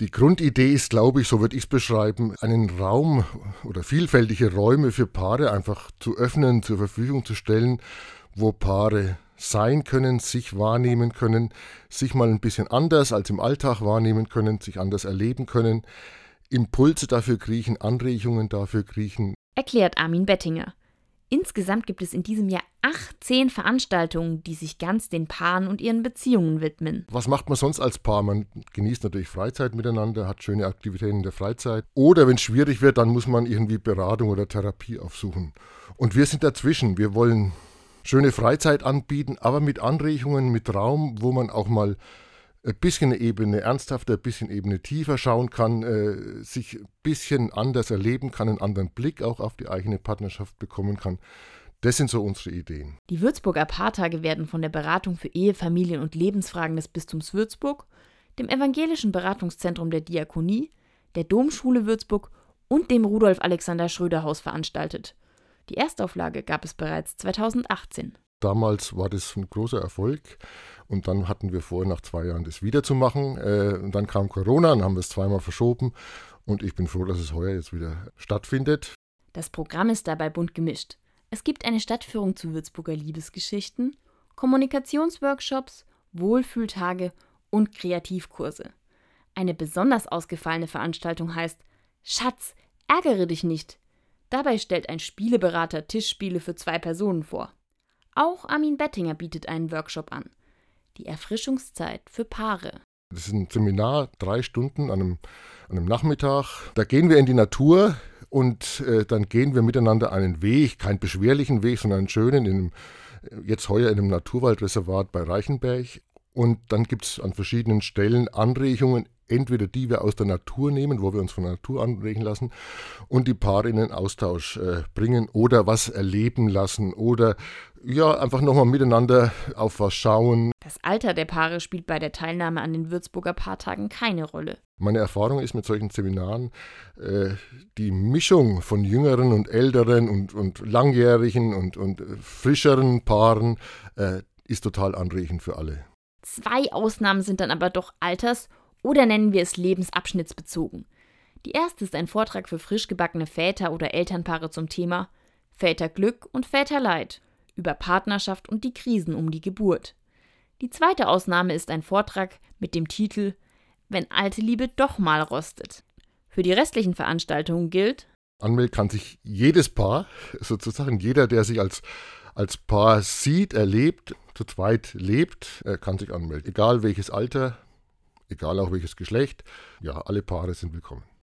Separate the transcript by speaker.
Speaker 1: Die Grundidee ist, glaube ich, so würde ich es beschreiben, einen Raum oder vielfältige Räume für Paare einfach zu öffnen, zur Verfügung zu stellen, wo Paare sein können, sich wahrnehmen können, sich mal ein bisschen anders als im Alltag wahrnehmen können, sich anders erleben können, Impulse dafür kriechen, Anregungen dafür kriechen.
Speaker 2: Erklärt Armin Bettinger. Insgesamt gibt es in diesem Jahr 18 Veranstaltungen, die sich ganz den Paaren und ihren Beziehungen widmen.
Speaker 1: Was macht man sonst als Paar? Man genießt natürlich Freizeit miteinander, hat schöne Aktivitäten in der Freizeit. Oder wenn es schwierig wird, dann muss man irgendwie Beratung oder Therapie aufsuchen. Und wir sind dazwischen. Wir wollen schöne Freizeit anbieten, aber mit Anregungen, mit Raum, wo man auch mal ein bisschen eine Ebene ernsthafter, ein bisschen Ebene tiefer schauen kann, äh, sich ein bisschen anders erleben kann, einen anderen Blick auch auf die eigene Partnerschaft bekommen kann. Das sind so unsere Ideen.
Speaker 2: Die Würzburger Paartage werden von der Beratung für Ehe, Familien und Lebensfragen des Bistums Würzburg, dem Evangelischen Beratungszentrum der Diakonie, der Domschule Würzburg und dem Rudolf Alexander Schröder Haus veranstaltet. Die Erstauflage gab es bereits 2018.
Speaker 1: Damals war das ein großer Erfolg und dann hatten wir vor, nach zwei Jahren das wieder zu machen. Äh, und dann kam Corona, dann haben wir es zweimal verschoben und ich bin froh, dass es heuer jetzt wieder stattfindet.
Speaker 2: Das Programm ist dabei bunt gemischt. Es gibt eine Stadtführung zu Würzburger Liebesgeschichten, Kommunikationsworkshops, Wohlfühltage und Kreativkurse. Eine besonders ausgefallene Veranstaltung heißt Schatz, ärgere dich nicht. Dabei stellt ein Spieleberater Tischspiele für zwei Personen vor. Auch Armin Bettinger bietet einen Workshop an. Die Erfrischungszeit für Paare.
Speaker 1: Das ist ein Seminar, drei Stunden an einem, an einem Nachmittag. Da gehen wir in die Natur und äh, dann gehen wir miteinander einen Weg, keinen beschwerlichen Weg, sondern einen schönen, in einem, jetzt heuer in einem Naturwaldreservat bei Reichenberg. Und dann gibt es an verschiedenen Stellen Anregungen, entweder die wir aus der Natur nehmen, wo wir uns von der Natur anregen lassen, und die Paare in den Austausch äh, bringen oder was erleben lassen oder ja, einfach nochmal miteinander auf was schauen.
Speaker 2: Das Alter der Paare spielt bei der Teilnahme an den Würzburger Paartagen keine Rolle.
Speaker 1: Meine Erfahrung ist mit solchen Seminaren, äh, die Mischung von jüngeren und älteren und, und langjährigen und, und frischeren Paaren äh, ist total anregend für alle.
Speaker 2: Zwei Ausnahmen sind dann aber doch alters- oder nennen wir es lebensabschnittsbezogen. Die erste ist ein Vortrag für frisch gebackene Väter oder Elternpaare zum Thema Väterglück und Väterleid über Partnerschaft und die Krisen um die Geburt. Die zweite Ausnahme ist ein Vortrag mit dem Titel Wenn alte Liebe doch mal rostet. Für die restlichen Veranstaltungen gilt,
Speaker 1: anmelden kann sich jedes Paar, sozusagen jeder, der sich als, als Paar sieht, erlebt, zu zweit lebt, kann sich anmelden. Egal welches Alter, egal auch welches Geschlecht, ja, alle Paare sind willkommen.